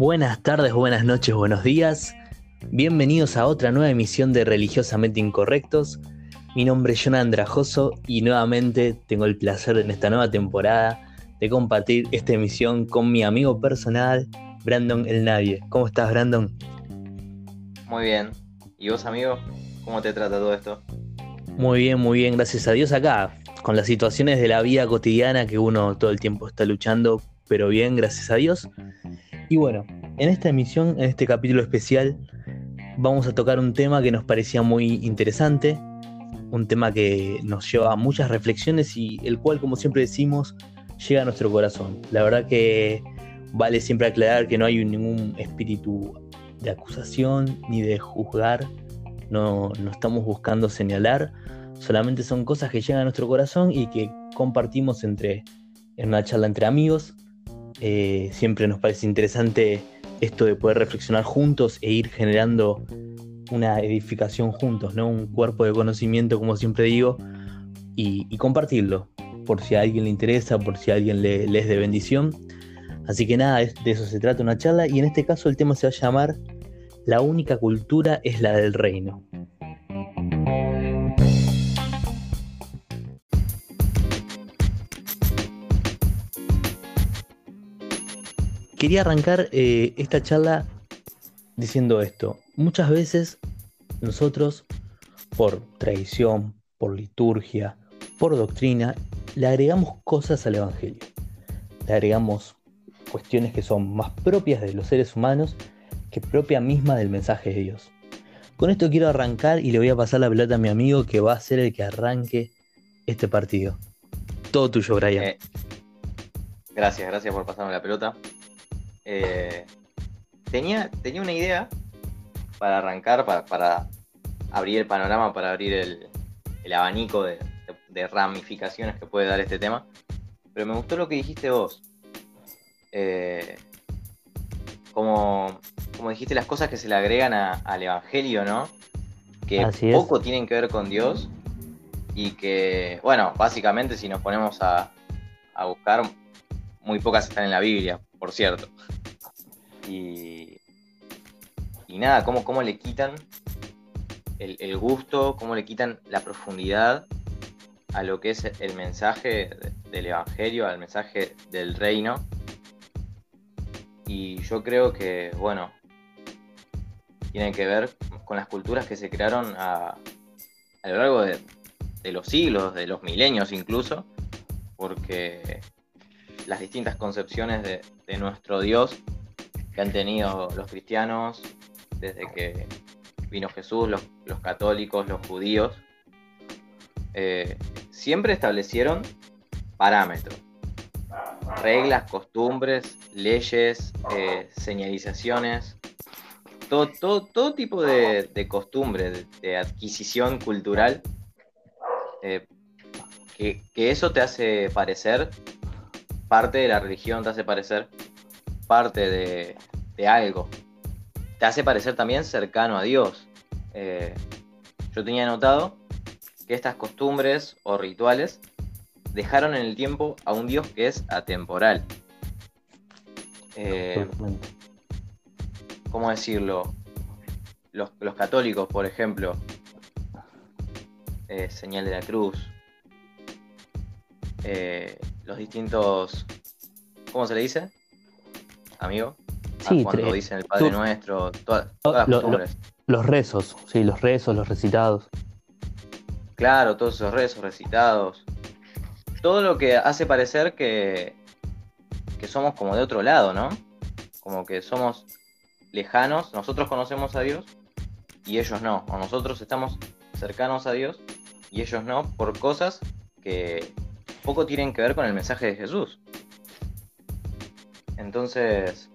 Buenas tardes, buenas noches, buenos días. Bienvenidos a otra nueva emisión de Religiosamente Incorrectos. Mi nombre es John Andrajoso y nuevamente tengo el placer en esta nueva temporada de compartir esta emisión con mi amigo personal, Brandon El Nadie. ¿Cómo estás, Brandon? Muy bien. ¿Y vos, amigo? ¿Cómo te trata todo esto? Muy bien, muy bien, gracias a Dios acá, con las situaciones de la vida cotidiana que uno todo el tiempo está luchando, pero bien, gracias a Dios. Y bueno, en esta emisión, en este capítulo especial, vamos a tocar un tema que nos parecía muy interesante, un tema que nos lleva a muchas reflexiones y el cual, como siempre decimos, llega a nuestro corazón. La verdad que vale siempre aclarar que no hay ningún espíritu de acusación ni de juzgar, no, no estamos buscando señalar, solamente son cosas que llegan a nuestro corazón y que compartimos entre, en una charla entre amigos eh, siempre nos parece interesante esto de poder reflexionar juntos e ir generando una edificación juntos, ¿no? Un cuerpo de conocimiento, como siempre digo, y, compartirlo, por si a alguien le interesa, por si a alguien le, es de bendición. Así que nada, de eso se trata una charla, y en este caso el tema se va a llamar La única cultura es la del reino. Quería arrancar eh, esta charla diciendo esto. Muchas veces nosotros, por tradición, por liturgia, por doctrina, le agregamos cosas al Evangelio. Le agregamos cuestiones que son más propias de los seres humanos que propia misma del mensaje de Dios. Con esto quiero arrancar y le voy a pasar la pelota a mi amigo que va a ser el que arranque este partido. Todo tuyo, Brian. Eh, gracias, gracias por pasarme la pelota. Eh, tenía, tenía una idea para arrancar, para, abrir el panorama, para abrir el, abanico de, ramificaciones que puede dar este tema. Pero me gustó lo que dijiste vos. Eh, como, como dijiste, las cosas que se le agregan al Evangelio, ¿no? Que poco tienen que ver con Dios y que, bueno, básicamente si nos ponemos a, a buscar, muy pocas están en la Biblia, por cierto. Y, nada, cómo, cómo le quitan el, gusto, cómo le quitan la profundidad a lo que es el mensaje del Evangelio, al mensaje del reino. Y yo creo que, bueno, tiene que ver con las culturas que se crearon a, lo largo de, los siglos, de los milenios incluso, porque las distintas concepciones de, nuestro Dios que han tenido los cristianos desde que vino Jesús, los, católicos, los judíos, eh, siempre establecieron parámetros, reglas, costumbres, leyes, eh, señalizaciones, todo, todo, todo, tipo de, de costumbre, de, adquisición cultural, eh, que, eso te hace parecer parte de la religión, te hace parecer parte de, algo. Te hace parecer también cercano a Dios. Eh, yo tenía notado que estas costumbres o rituales dejaron en el tiempo a un Dios que es atemporal. Eh, ¿Cómo decirlo? Los, católicos, por ejemplo, eh, señal de la cruz, los distintos, ¿cómo se le dice? amigo? Sí, cuando dicen el Padre Nuestro, todas, las costumbres. los rezos, sí, los rezos, los recitados. Claro, todos esos rezos, recitados. Todo lo que hace parecer que, que somos como de otro lado, ¿no? Como que somos lejanos, nosotros conocemos a Dios y ellos no. O nosotros estamos cercanos a Dios y ellos no, por cosas que poco tienen que ver con el mensaje de Jesús. Entonces,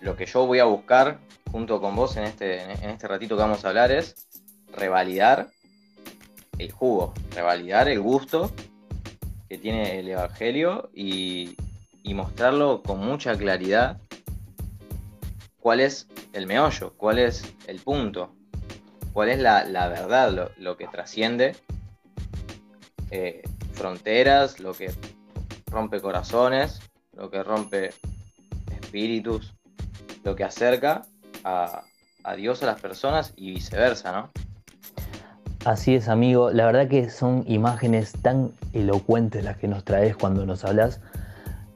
lo que yo voy a buscar junto con vos en este, en este ratito que vamos a hablar es revalidar el jugo, revalidar el gusto que tiene el Evangelio y, mostrarlo con mucha claridad cuál es el meollo, cuál es el punto, cuál es la, verdad, lo, que trasciende eh, fronteras, lo que rompe corazones, lo que rompe espíritus, lo que acerca a, a Dios a las personas y viceversa, ¿no? Así es, amigo. La verdad que son imágenes tan elocuentes las que nos traes cuando nos hablas.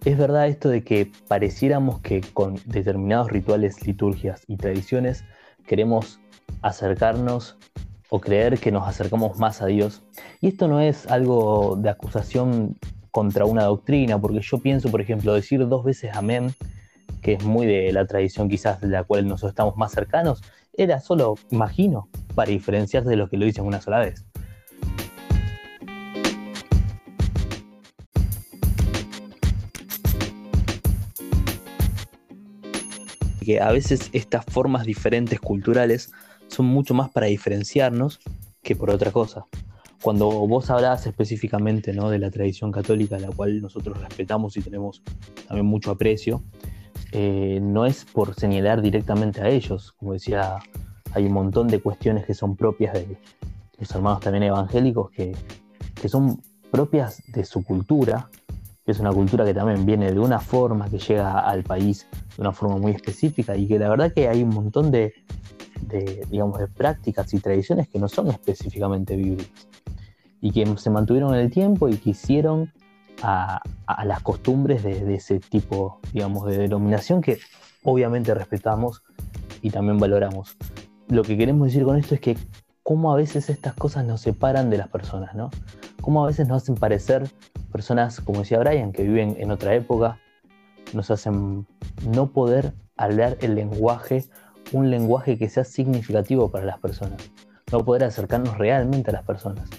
Es verdad esto de que pareciéramos que con determinados rituales, liturgias y tradiciones queremos acercarnos o creer que nos acercamos más a Dios. Y esto no es algo de acusación contra una doctrina, porque yo pienso, por ejemplo, decir dos veces amén, que es muy de la tradición quizás de la cual nosotros estamos más cercanos, era solo, imagino, para diferenciarse de los que lo dicen una sola vez. que a veces estas formas diferentes culturales son mucho más para diferenciarnos que por otra cosa. Cuando vos hablabas específicamente ¿no? de la tradición católica, la cual nosotros respetamos y tenemos también mucho aprecio, eh, no es por señalar directamente a ellos. Como decía, hay un montón de cuestiones que son propias de los hermanos también evangélicos que, que son propias de su cultura, que es una cultura que también viene de una forma, que llega al país de una forma muy específica y que la verdad que hay un montón de, de, digamos, de prácticas y tradiciones que no son específicamente bíblicas y que se mantuvieron en el tiempo y que hicieron a, las costumbres de, ese tipo, digamos, de denominación que obviamente respetamos y también valoramos. Lo que queremos decir con esto es que cómo a veces estas cosas nos separan de las personas, ¿no? Cómo a veces nos hacen parecer personas, como decía Brian, que viven en otra época, nos hacen no poder hablar el lenguaje, un lenguaje que sea significativo para las personas, no poder acercarnos realmente a las personas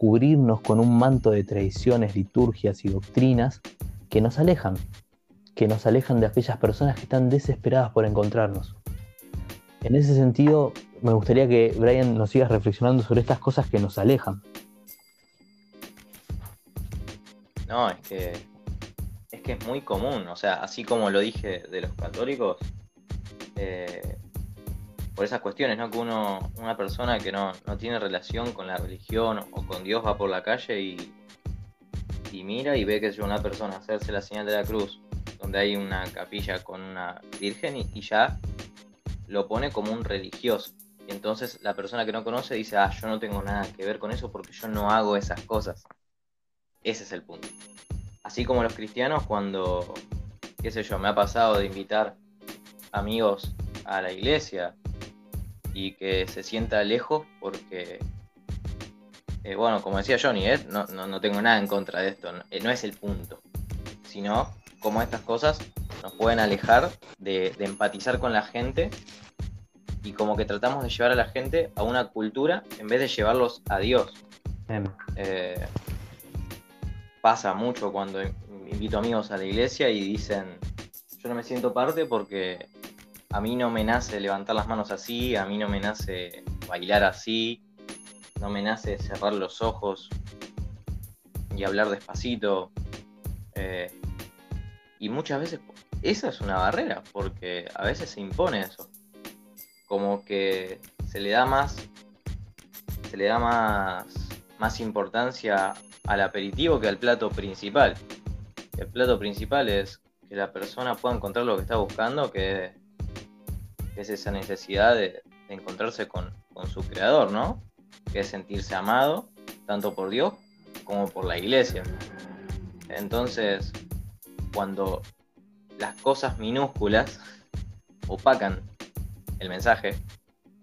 cubrirnos con un manto de tradiciones, liturgias y doctrinas que nos alejan, que nos alejan de aquellas personas que están desesperadas por encontrarnos. En ese sentido, me gustaría que Brian nos sigas reflexionando sobre estas cosas que nos alejan. No, es que es que es muy común, o sea, así como lo dije de los católicos, eh, por esas cuestiones, ¿no? Que uno, una persona que no, tiene relación con la religión o con Dios va por la calle y, y mira y ve que es una persona hacerse la señal de la cruz, donde hay una capilla con una virgen y, ya lo pone como un religioso. Y entonces la persona que no conoce dice, ah, yo no tengo nada que ver con eso porque yo no hago esas cosas. Ese es el punto. Así como los cristianos cuando, qué sé yo, me ha pasado de invitar amigos a la iglesia y que se sienta lejos porque, eh, bueno, como decía Johnny, ¿eh? no, tengo nada en contra de esto, no, eh, es el punto, sino cómo estas cosas nos pueden alejar de, empatizar con la gente y como que tratamos de llevar a la gente a una cultura en vez de llevarlos a Dios. pasa mucho cuando invito amigos a la iglesia y dicen, yo no me siento parte porque a mí no me nace levantar las manos así, a mí no me nace bailar así, no me nace cerrar los ojos y hablar despacito. Eh, y muchas veces esa es una barrera, porque a veces se impone eso. Como que se le da más. Se le da más. más importancia al aperitivo que al plato principal. El plato principal es que la persona pueda encontrar lo que está buscando, que es esa necesidad de, encontrarse con, su creador, ¿no? Que es sentirse amado, tanto por Dios como por la iglesia. Entonces, cuando las cosas minúsculas opacan el mensaje,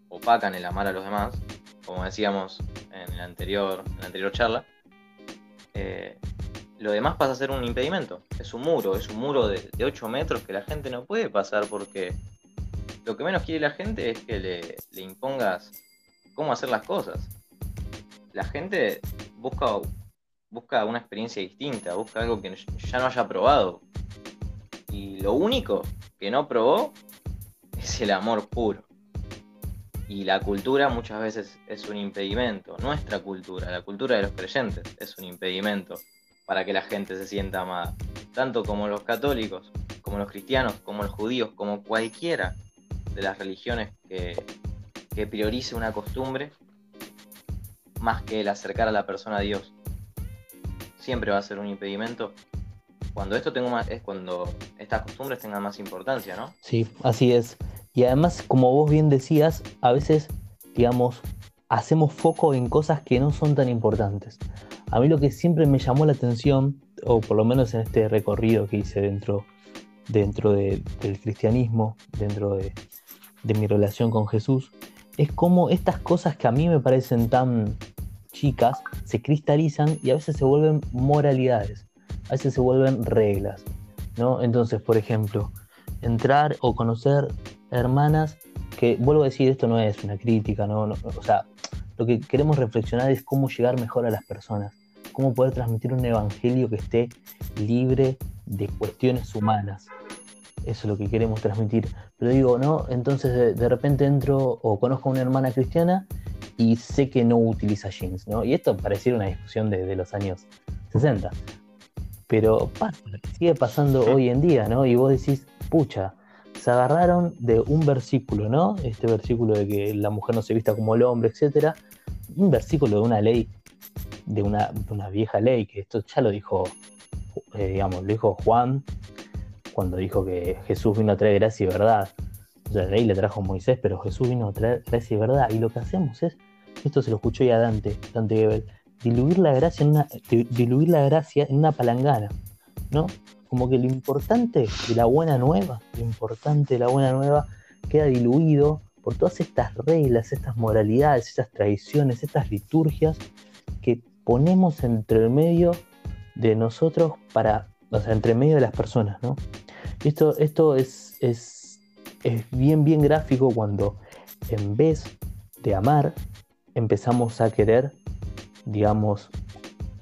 opacan el amar a los demás, como decíamos en, la anterior, la anterior charla, eh, lo demás pasa a ser un impedimento. Es un muro, es un muro de, de 8 metros que la gente no puede pasar porque lo que menos quiere la gente es que le, impongas cómo hacer las cosas. La gente busca, busca una experiencia distinta, busca algo que ya no haya probado. Y lo único que no probó es el amor puro. Y la cultura muchas veces es un impedimento. Nuestra cultura, la cultura de los creyentes, es un impedimento para que la gente se sienta amada. Tanto como los católicos, como los cristianos, como los judíos, como cualquiera de las religiones que, priorice una costumbre más que el acercar a la persona a Dios. siempre va a ser un impedimento. Cuando esto tengo más, es cuando estas costumbres tengan más importancia, ¿no? Sí, así es. Y además, como vos bien decías, a veces, digamos, hacemos foco en cosas que no son tan importantes. A mí lo que siempre me llamó la atención, o por lo menos en este recorrido que hice dentro, dentro del cristianismo, dentro de, de mi relación con Jesús, es cómo estas cosas que a mí me parecen tan chicas se cristalizan y a veces se vuelven moralidades, a veces se vuelven reglas, ¿no? Entonces, por ejemplo, entrar o conocer hermanas que, vuelvo a decir, esto no es una crítica, ¿no? o sea, lo que queremos reflexionar es cómo llegar mejor a las personas, cómo poder transmitir un evangelio que esté libre de cuestiones humanas. Eso es lo que queremos transmitir. Pero digo, ¿no? Entonces de, repente entro o conozco a una hermana cristiana y sé que no utiliza jeans, ¿no? Y esto pareciera una discusión de, los años 60. Pero pasa, sigue pasando hoy en día, ¿no? Y vos decís, pucha, se agarraron de un versículo, ¿no? Este versículo de que la mujer no se vista como el hombre, etcétera. Un versículo de una ley, de una, vieja ley, que esto ya lo dijo, eh, digamos, lo dijo Juan cuando dijo que Jesús vino a traer gracia y verdad. O sea, la ley le trajo a Moisés, pero Jesús vino a traer gracia y verdad. Y lo que hacemos es, esto se lo escuchó ya Dante, Dante Gebel, diluir la gracia en una, diluir la gracia en una palangana, ¿no? Como que lo importante de la buena nueva, lo importante de la buena nueva queda diluido por todas estas reglas, estas moralidades, estas tradiciones, estas liturgias que ponemos entre el medio de nosotros para, o sea, entre medio de las personas, ¿no? Esto, esto es, es, bien, bien gráfico cuando en vez de amar, empezamos a querer, digamos,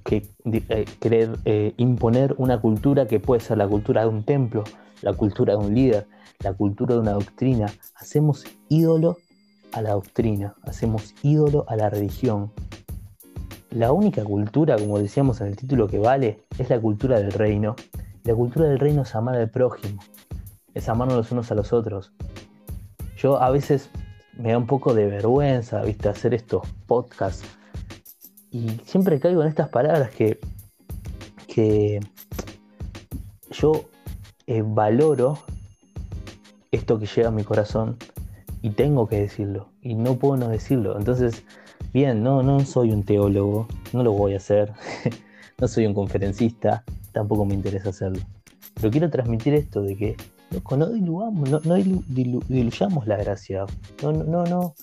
que, eh, querer eh, imponer una cultura que puede ser la cultura de un templo, la cultura de un líder, la cultura de una doctrina. Hacemos ídolo a la doctrina, hacemos ídolo a la religión. La única cultura, como decíamos en el título que vale, es la cultura del reino. La cultura del reino es amar al prójimo, es amarnos los unos a los otros. Yo a veces me da un poco de vergüenza, ¿viste? Hacer estos podcasts. Y siempre caigo en estas palabras que, que yo eh, valoro esto que llega a mi corazón y tengo que decirlo. Y no puedo no decirlo. Entonces, bien, no, no soy un teólogo, no lo voy a hacer. no soy un conferencista, tampoco me interesa hacerlo. Pero quiero transmitir esto de que no diluyamos, no, diluyamos la gracia, no, no, no,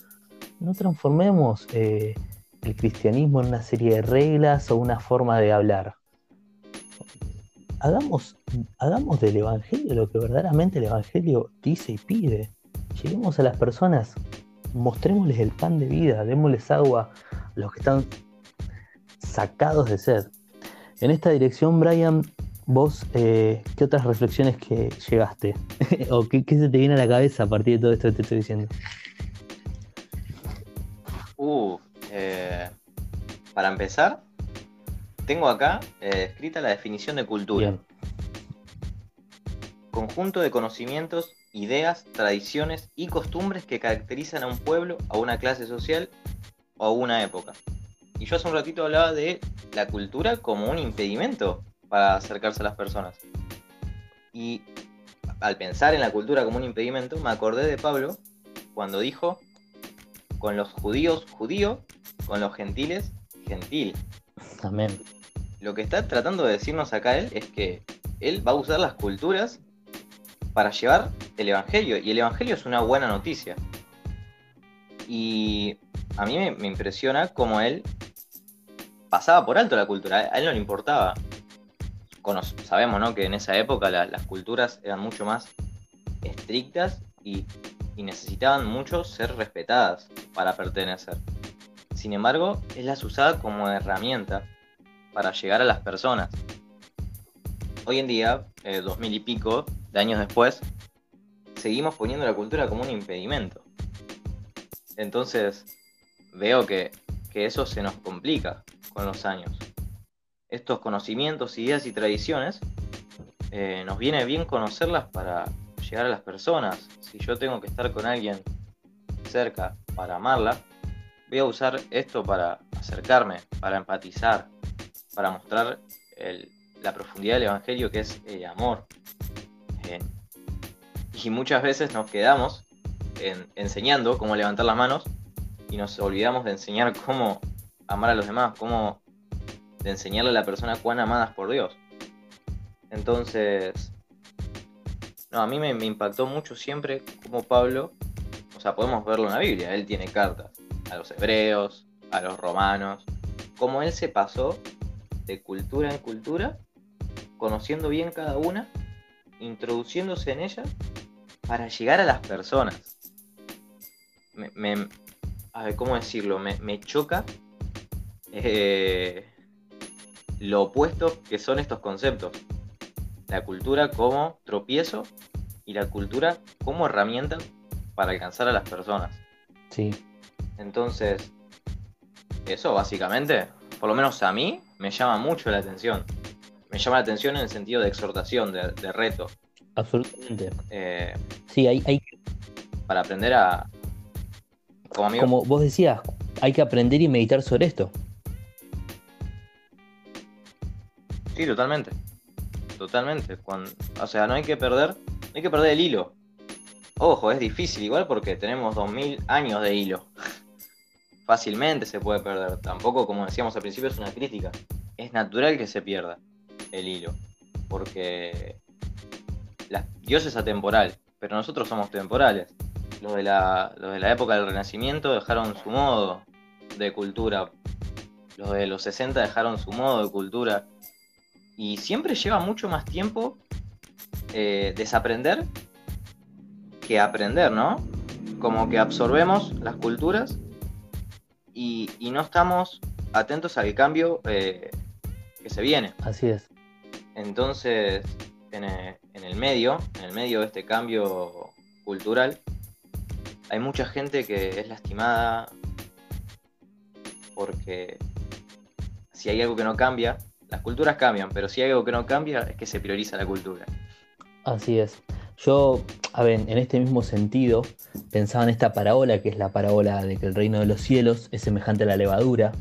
no transformemos eh, el cristianismo en una serie de reglas o una forma de hablar. Hagamos, hagamos del Evangelio lo que verdaderamente el Evangelio dice y pide. Lleguemos a las personas, mostrémosles el pan de vida, démosles agua a los que están sacados de sed. En esta dirección, Brian, vos, eh, ¿qué otras reflexiones que llegaste? ¿O qué, se te viene a la cabeza a partir de todo esto que te estoy diciendo? Uh, eh, para empezar, tengo acá eh, escrita la definición de cultura. Conjunto de conocimientos, ideas, tradiciones y costumbres que caracterizan a un pueblo, a una clase social o a una época. Y yo hace un ratito hablaba de la cultura como un impedimento para acercarse a las personas. Y al pensar en la cultura como un impedimento, me acordé de Pablo cuando dijo, con los judíos judío, con los gentiles gentil. Amén. Lo que está tratando de decirnos acá él es que él va a usar las culturas para llevar el Evangelio. Y el Evangelio es una buena noticia. Y a mí me, impresiona cómo él pasaba por alto la cultura, a él no le importaba. sabemos que en esa época las culturas eran mucho más estrictas y, necesitaban mucho ser respetadas para pertenecer. Sin embargo, él las usaba como herramienta para llegar a las personas. Hoy en día, eh, dos mil y pico de años después, seguimos poniendo la cultura como un impedimento. Entonces, veo que eso se nos complica con los años. Estos conocimientos, ideas y tradiciones, eh, nos viene bien conocerlas para llegar a las personas. Si yo tengo que estar con alguien cerca para amarla, voy a usar esto para acercarme, para empatizar, para mostrar la profundidad del Evangelio que es el amor. Y muchas veces nos quedamos enseñando cómo levantar las manos y nos olvidamos de enseñar cómo amar a los demás, cómo de enseñarle a la persona cuán amadas por Dios. Entonces, no, a mí me, impactó mucho siempre como Pablo, o sea, podemos verlo en la Biblia, él tiene cartas a los hebreos, a los romanos, cómo él se pasó de cultura en cultura, conociendo bien cada una, introduciéndose en ellas para llegar a las personas. A ver, ¿cómo decirlo? Me, choca eh, lo opuesto que son estos conceptos. La cultura como tropiezo y la cultura como herramienta para alcanzar a las personas. Sí. Entonces, eso básicamente, por lo menos a mí, me llama mucho la atención. Me llama la atención en el sentido de exhortación, de, reto. Absolutamente. Eh, sí, hay, hay... Para aprender a... Como, como vos decías, hay que aprender y meditar sobre esto. Sí, totalmente. Totalmente. Cuando, o sea, no hay que perder, no hay que perder el hilo. Ojo, es difícil igual porque tenemos 2000 años de hilo fácilmente se puede perder. Tampoco, como decíamos al principio, es una crítica. Es natural que se pierda el hilo, porque la, Dios es atemporal, pero nosotros somos temporales. Los de, la, los de la época del Renacimiento dejaron su modo de cultura, los de los 60 dejaron su modo de cultura, y siempre lleva mucho más tiempo eh, desaprender que aprender, ¿no? Como que absorbemos las culturas y, no estamos atentos al cambio eh, que se viene. Así es. Entonces, en el, medio, en el medio de este cambio cultural, hay mucha gente que es lastimada porque si hay algo que no cambia, las culturas cambian, pero si hay algo que no cambia es que se prioriza la cultura. Así es. Yo, a ver, en este mismo sentido, pensaba en esta parábola, que es la parábola de que el reino de los cielos es semejante a la levadura,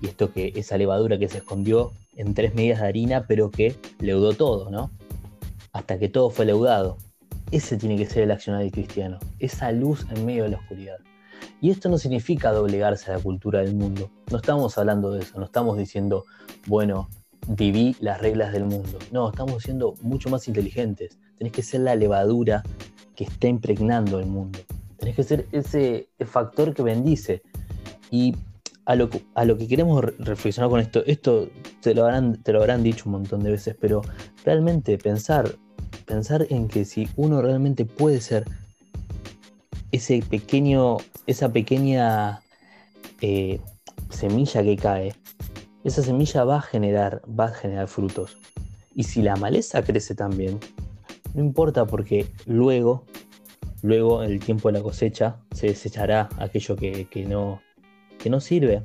y esto que esa levadura que se escondió en tres medidas de harina, pero que leudó todo, ¿no? Hasta que todo fue leudado. Ese tiene que ser el accionar del cristiano, esa luz en medio de la oscuridad. Y esto no significa doblegarse a la cultura del mundo. No estamos hablando de eso, no estamos diciendo, bueno, viví las reglas del mundo. No, estamos siendo mucho más inteligentes tenés que ser la levadura que está impregnando el mundo. Tenés que ser ese factor que bendice. Y a lo, a lo que queremos reflexionar con esto, esto te lo, habrán, te lo habrán dicho un montón de veces, pero realmente pensar, pensar en que si uno realmente puede ser ese pequeño, esa pequeña eh, semilla que cae, esa semilla va a generar, va a generar frutos. Y si la maleza crece también, no importa porque luego, luego en el tiempo de la cosecha, se desechará aquello que, no, que no sirve.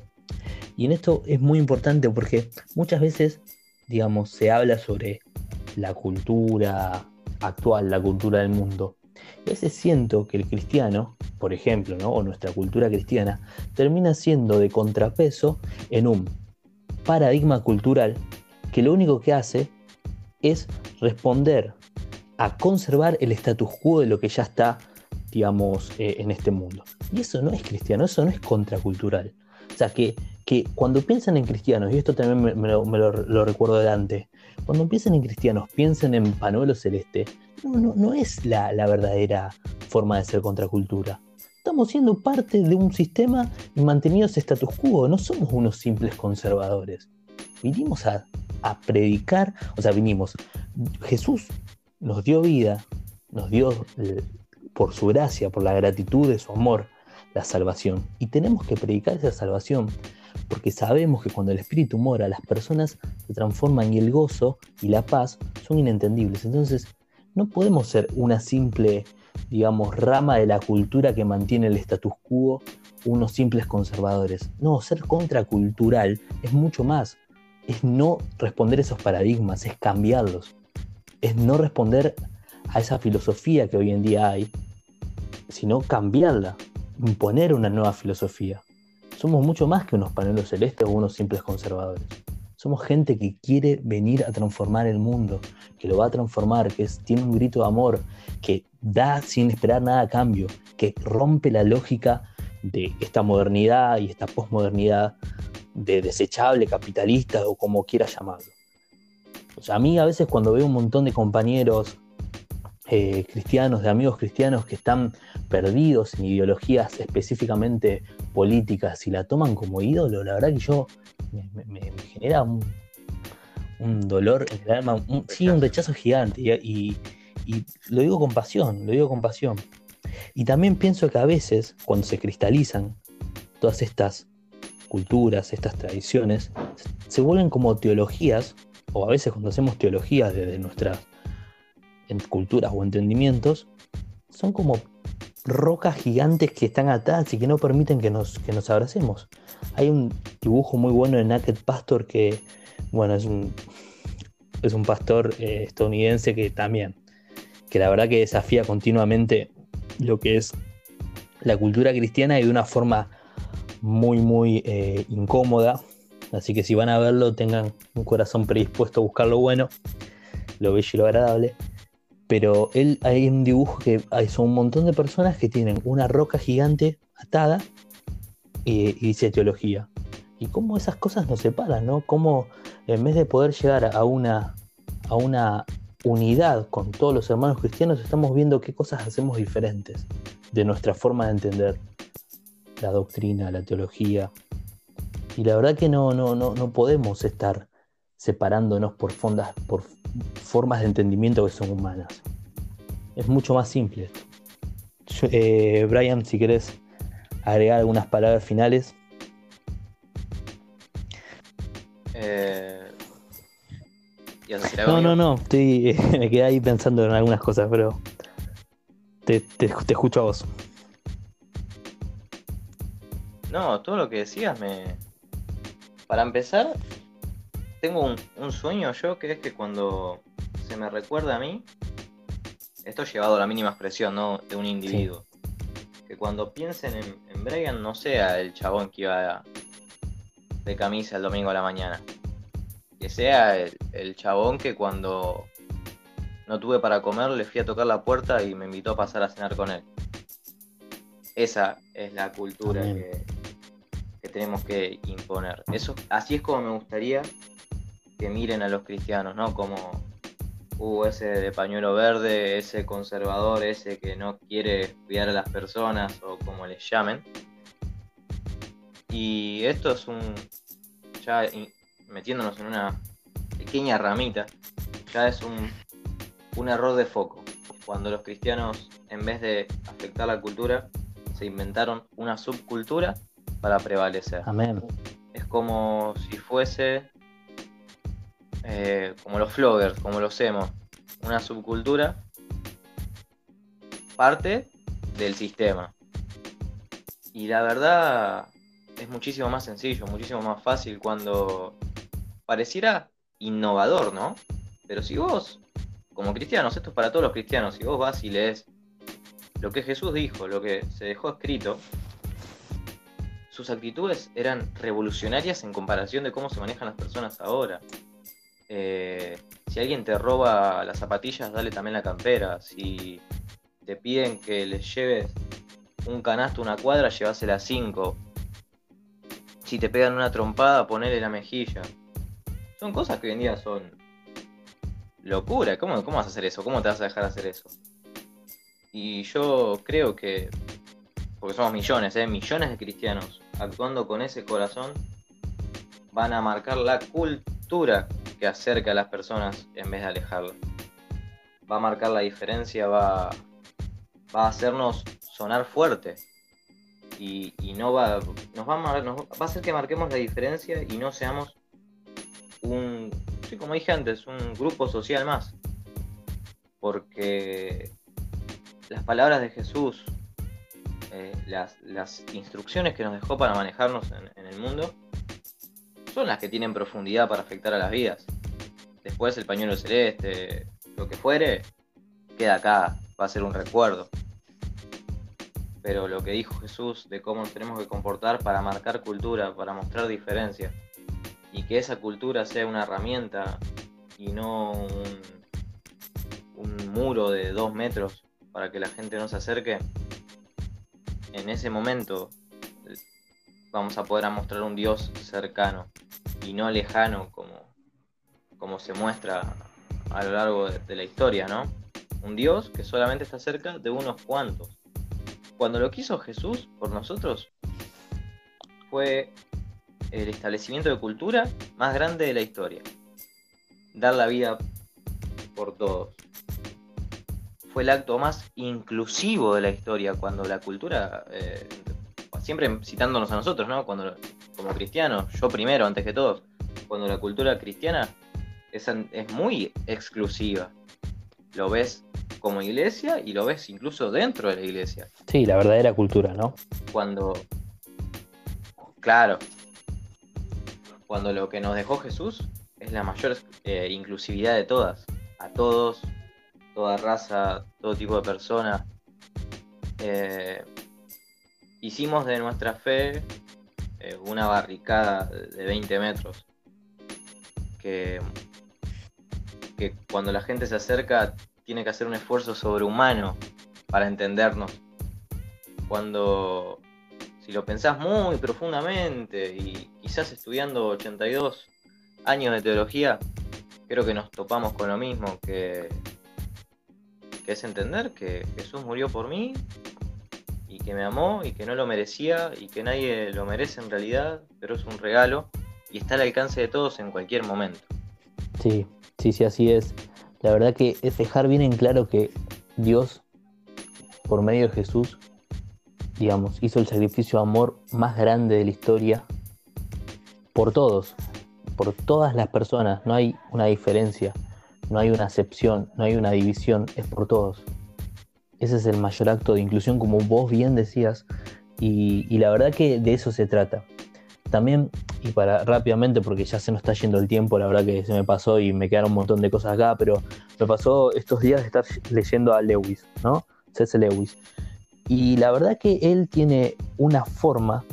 Y en esto es muy importante porque muchas veces, digamos, se habla sobre la cultura actual, la cultura del mundo. A veces siento que el cristiano, por ejemplo, o nuestra cultura cristiana, termina siendo de contrapeso en un paradigma cultural que lo único que hace es responder a conservar el status quo de lo que ya está, digamos, eh, en este mundo. Y eso no es cristiano, eso no es contracultural. O sea, que, que cuando piensan en cristianos, y esto también me, lo, recuerdo de Dante, cuando piensan en cristianos, piensen en panuelo celeste, no, no, es la, verdadera forma de ser contracultura. Estamos siendo parte de un sistema y manteniendo ese status quo, no somos unos simples conservadores. Vinimos a, a predicar, o sea, vinimos. Jesús nos dio vida, nos dio eh, por su gracia, por la gratitud de su amor, la salvación. Y tenemos que predicar esa salvación, porque sabemos que cuando el Espíritu mora, las personas se transforman y el gozo y la paz son inentendibles. Entonces, no podemos ser una simple, digamos, rama de la cultura que mantiene el status quo, unos simples conservadores. No, ser contracultural es mucho más. Es no responder esos paradigmas, es cambiarlos es no responder a esa filosofía que hoy en día hay, sino cambiarla, imponer una nueva filosofía. Somos mucho más que unos panelos celestes o unos simples conservadores. Somos gente que quiere venir a transformar el mundo, que lo va a transformar, que tiene un grito de amor, que da sin esperar nada a cambio, que rompe la lógica de esta modernidad y esta posmodernidad de desechable, capitalista o como quiera llamarlo. O sea, a mí a veces cuando veo un montón de compañeros eh, cristianos, de amigos cristianos que están perdidos en ideologías específicamente políticas y la toman como ídolo, la verdad que yo me, genera un, dolor en el alma, un, sí, un rechazo gigante y, lo digo con pasión, lo digo con pasión. Y también pienso que a veces cuando se cristalizan todas estas culturas, estas tradiciones, se vuelven como teologías, o a veces cuando hacemos teologías desde nuestras culturas o entendimientos, son como rocas gigantes que están atadas y que no permiten que nos, que nos abracemos. Hay un dibujo muy bueno de Naked Pastor que, bueno, es un, es un pastor eh, estadounidense que también, que la verdad que desafía continuamente lo que es la cultura cristiana y de una forma muy, muy eh, incómoda. Así que si van a verlo, tengan un corazón predispuesto a buscar lo bueno, lo bello y lo agradable. Pero él hay un dibujo que son un montón de personas que tienen una roca gigante atada y, dice teología. Y cómo esas cosas nos separan, ¿no? Cómo en vez de poder llegar a una, a una unidad con todos los hermanos cristianos, estamos viendo qué cosas hacemos diferentes de nuestra forma de entender la doctrina, la teología. Y la verdad que no, no, no, no podemos estar separándonos por, fondas, por formas de entendimiento que son humanas. Es mucho más simple. Eh, Brian, si querés agregar algunas palabras finales. Eh, no, no, no, estoy, me quedé ahí pensando en algunas cosas, pero te, te, escucho a vos. No, todo lo que decías me... Para empezar, tengo un, sueño yo que es que cuando se me recuerda a mí, esto llevado a la mínima expresión, ¿no? De un individuo. Que cuando piensen en, en, Brian no sea el chabón que iba de camisa el domingo a la mañana. Que sea el, el chabón que cuando no tuve para comer le fui a tocar la puerta y me invitó a pasar a cenar con él. Esa es la cultura que, que, tenemos que imponer. Eso, así es como me gustaría que miren a los cristianos, ¿no? Como uh, ese de pañuelo verde, ese conservador, ese que no quiere cuidar a las personas o como les llamen. Y esto es un, ya metiéndonos en una pequeña ramita, ya es un, un error de foco. Cuando los cristianos, en vez de afectar la cultura, se inventaron una subcultura para prevalecer. Amén. Es como si fuese eh, como los floggers, como los emos, una subcultura, parte del sistema. Y la verdad es muchísimo más sencillo, muchísimo más fácil cuando pareciera innovador, ¿no? Pero si vos, como cristianos, esto es para todos los cristianos, si vos vas y lees lo que Jesús dijo, lo que se dejó escrito, sus actitudes eran revolucionarias en comparación de cómo se manejan las personas ahora. Eh, si alguien te roba las zapatillas, dale también la campera. Si te piden que les lleves un canasto una cuadra, llévasela a cinco. Si te pegan una trompada, ponele la mejilla. Son cosas que hoy en día son locura. ¿Cómo, ¿Cómo vas a hacer eso? ¿Cómo te vas a dejar hacer eso? Y yo creo que, porque somos millones, ¿eh? millones de cristianos, actuando con ese corazón, van a marcar la cultura acerca a las personas en vez de alejarlas. Va a marcar la diferencia, va, va a hacernos sonar fuerte. Y, no va, nos va, a, va a hacer que marquemos la diferencia y no seamos un, sí, como dije antes, un grupo social más. Porque las palabras de Jesús, eh, las, instrucciones que nos dejó para manejarnos en el mundo, son las que tienen profundidad para afectar a las vidas. Después el pañuelo celeste, lo que fuere, queda acá, va a ser un recuerdo. Pero lo que dijo Jesús de cómo nos tenemos que comportar para marcar cultura, para mostrar diferencia y que esa cultura sea una herramienta y no un, un muro de dos metros para que la gente no se acerque, en ese momento vamos a poder mostrar un Dios cercano y no lejano como, como se muestra a lo largo de, la historia, ¿no? Un Dios que solamente está cerca de unos cuantos. Cuando lo quiso Jesús por nosotros, fue el establecimiento de cultura más grande de la historia. Dar la vida por todos. Fue el acto más inclusivo de la historia, cuando la cultura, eh, siempre citándonos a nosotros, ¿no? Cuando, como cristianos, yo primero, antes que todos, cuando la cultura cristiana es, es muy exclusiva. Lo ves como iglesia y lo ves incluso dentro de la iglesia. Sí, la verdadera cultura, ¿no? Cuando, claro, cuando lo que nos dejó Jesús es la mayor eh, inclusividad de todas, a todos, toda raza, todo tipo de personas. Eh, hicimos de nuestra fe eh, una barricada de 20 metros que, que cuando la gente se acerca tiene que hacer un esfuerzo sobrehumano para entendernos. Cuando si lo pensás muy profundamente y quizás estudiando 82 años de teología, creo que nos topamos con lo mismo, que, que es entender que Jesús murió por mí y que me amó y que no lo merecía y que nadie lo merece en realidad, pero es un regalo y está al alcance de todos en cualquier momento. Sí, sí, sí, así es. La verdad que es dejar bien en claro que Dios, por medio de Jesús, digamos, hizo el sacrificio de amor más grande de la historia por todos, por todas las personas. No hay una diferencia, no hay una acepción, no hay una división, es por todos. Ese es el mayor acto de inclusión, como vos bien decías, y, y la verdad que de eso se trata. También, y para rápidamente, porque ya se nos está yendo el tiempo, la verdad que se me pasó y me quedaron un montón de cosas acá, pero me pasó estos días de estar leyendo a Lewis, ¿no? C.S. Lewis. Y la verdad que él tiene una forma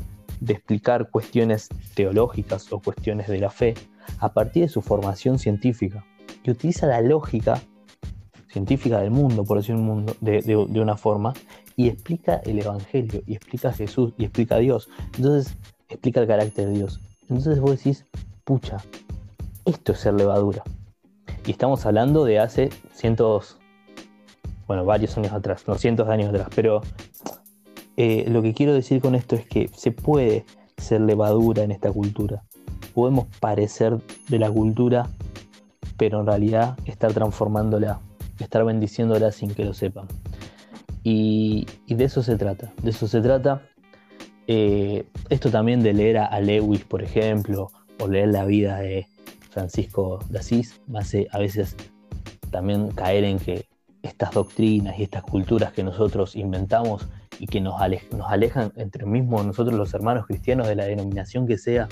de explicar cuestiones teológicas o cuestiones de la fe a partir de su formación científica, que utiliza la lógica científica del mundo, por decir un mundo, de, de, una forma, y explica el Evangelio, y explica a Jesús, y explica a Dios. Entonces, explica el carácter de Dios. Entonces vos decís, pucha, esto es ser levadura. Y estamos hablando de hace cientos, bueno, varios años atrás, no cientos de años atrás, pero eh, lo que quiero decir con esto es que se puede ser levadura en esta cultura. Podemos parecer de la cultura, pero en realidad estar transformándola, estar bendiciéndola sin que lo sepan. Y, de eso se trata, de eso se trata. Eh, esto también de leer a, Lewis, por ejemplo, o leer la vida de Francisco de Asís, me hace a veces también caer en que estas doctrinas y estas culturas que nosotros inventamos y que nos, nos alejan entre mismos nosotros los hermanos cristianos de la denominación que sea,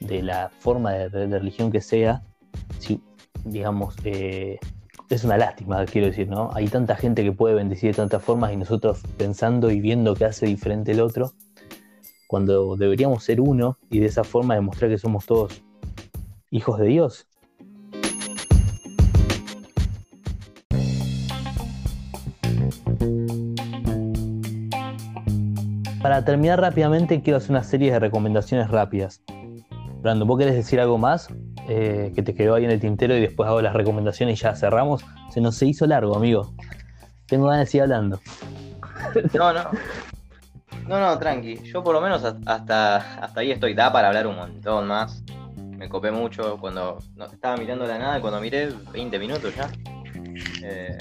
de la forma de, religión que sea, si, digamos, eh, es una lástima, quiero decir, ¿no? Hay tanta gente que puede bendecir de tantas formas y nosotros pensando y viendo que hace diferente el otro, cuando deberíamos ser uno y de esa forma demostrar que somos todos hijos de Dios Para terminar rápidamente, quiero hacer una serie de recomendaciones rápidas. Brando, ¿vos querés decir algo más? Eh, que te quedó ahí en el tintero y después hago las recomendaciones y ya cerramos. Se nos se hizo largo, amigo. Tengo ganas de seguir hablando. No, no. No, no, tranqui. Yo por lo menos hasta, hasta ahí estoy. Da para hablar un montón más. Me copé mucho cuando no, estaba mirando la nada cuando miré 20 minutos ya. Eh,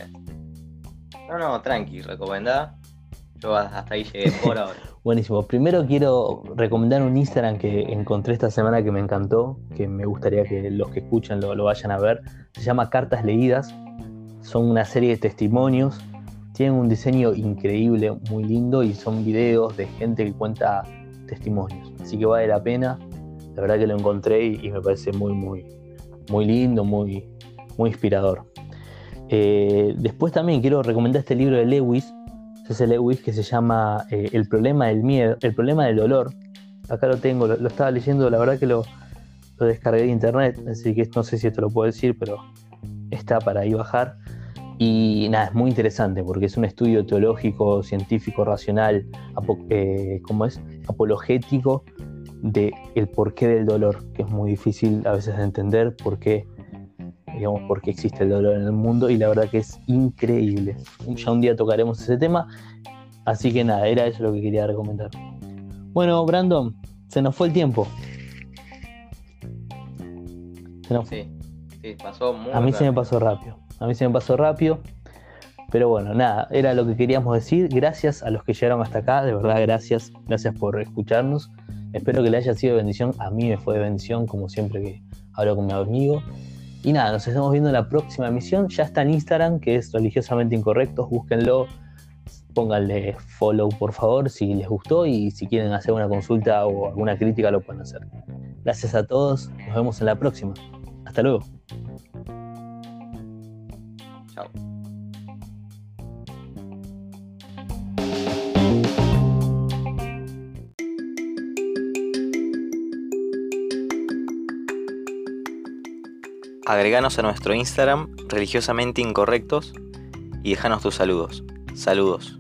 no, no, tranqui, recomendá. Yo hasta ahí llegué por ahora. Buenísimo. Primero quiero recomendar un Instagram que encontré esta semana que me encantó, que me gustaría que los que escuchan lo, vayan a ver. Se llama Cartas Leídas. Son una serie de testimonios. Tienen un diseño increíble, muy lindo y son videos de gente que cuenta testimonios. Así que vale la pena. La verdad que lo encontré y, me parece muy, muy, muy lindo, muy, muy inspirador. Eh, después también quiero recomendar este libro de Lewis, C.S. Lewis que se llama eh, El problema del miedo, el problema del dolor. Acá lo tengo, lo, estaba leyendo, la verdad que lo, lo descargué de internet, así que no sé si esto lo puedo decir, pero está para ahí bajar. Y nada, es muy interesante porque es un estudio teológico, científico, racional, eh, ¿cómo es? Apologético de el porqué del dolor, que es muy difícil a veces de entender por qué, digamos, por qué existe el dolor en el mundo y la verdad que es increíble. Ya un día tocaremos ese tema, así que nada, era eso lo que quería recomendar. Bueno, Brandon, se nos fue el tiempo. Sí, sí, pasó muy A mí se me pasó rápido. A mí se me pasó rápido. Pero bueno, nada, era lo que queríamos decir. Gracias a los que llegaron hasta acá, de verdad, gracias. Gracias por escucharnos. Espero que le haya sido bendición. A mí me fue bendición, como siempre que hablo con mi amigo. Y nada, nos estamos viendo en la próxima emisión. Ya está en Instagram, que es religiosamente incorrecto. Búsquenlo, pónganle follow por favor si les gustó y si quieren hacer una consulta o alguna crítica lo pueden hacer. Gracias a todos, nos vemos en la próxima. Hasta luego. Agreganos a nuestro Instagram religiosamente incorrectos y déjanos tus saludos. Saludos.